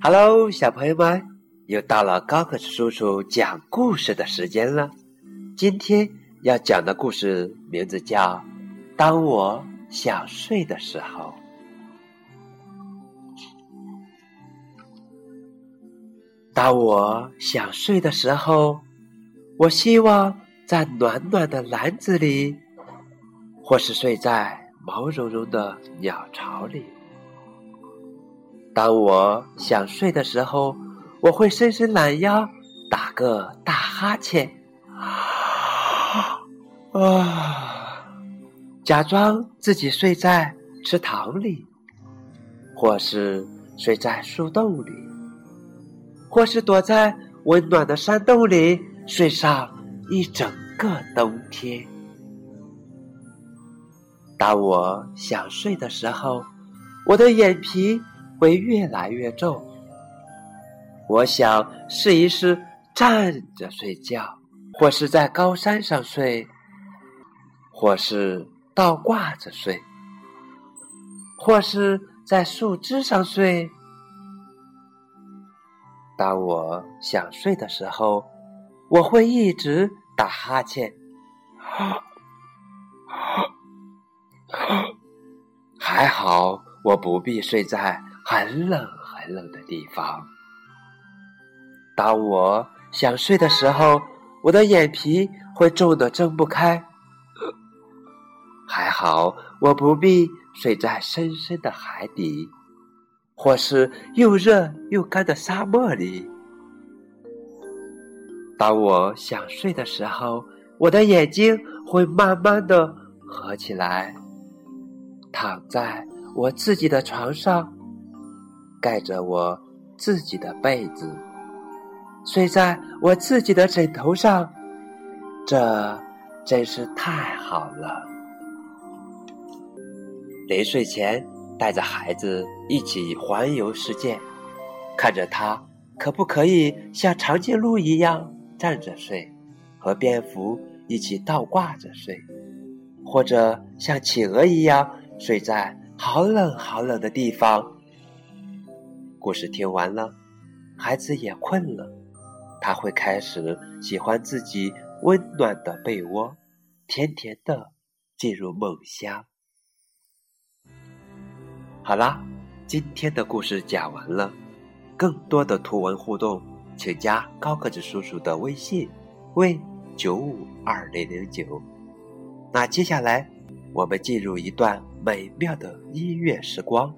Hello，小朋友们，又到了高个子叔叔讲故事的时间了。今天要讲的故事名字叫《当我想睡的时候》。当我想睡的时候，我希望在暖暖的篮子里，或是睡在毛茸茸的鸟巢里。当我想睡的时候，我会伸伸懒腰，打个大哈欠，啊，假装自己睡在池塘里，或是睡在树洞里，或是躲在温暖的山洞里睡上一整个冬天。当我想睡的时候，我的眼皮。会越来越重。我想试一试站着睡觉，或是在高山上睡，或是倒挂着睡，或是在树枝上睡。当我想睡的时候，我会一直打哈欠。还好，我不必睡在。很冷很冷的地方。当我想睡的时候，我的眼皮会重的睁不开。还好，我不必睡在深深的海底，或是又热又干的沙漠里。当我想睡的时候，我的眼睛会慢慢的合起来，躺在我自己的床上。盖着我自己的被子，睡在我自己的枕头上，这真是太好了。临睡前，带着孩子一起环游世界，看着他可不可以像长颈鹿一样站着睡，和蝙蝠一起倒挂着睡，或者像企鹅一样睡在好冷好冷的地方。故事听完了，孩子也困了，他会开始喜欢自己温暖的被窝，甜甜的进入梦乡。好啦，今天的故事讲完了，更多的图文互动，请加高个子叔叔的微信，为九五二零零九。那接下来，我们进入一段美妙的音乐时光。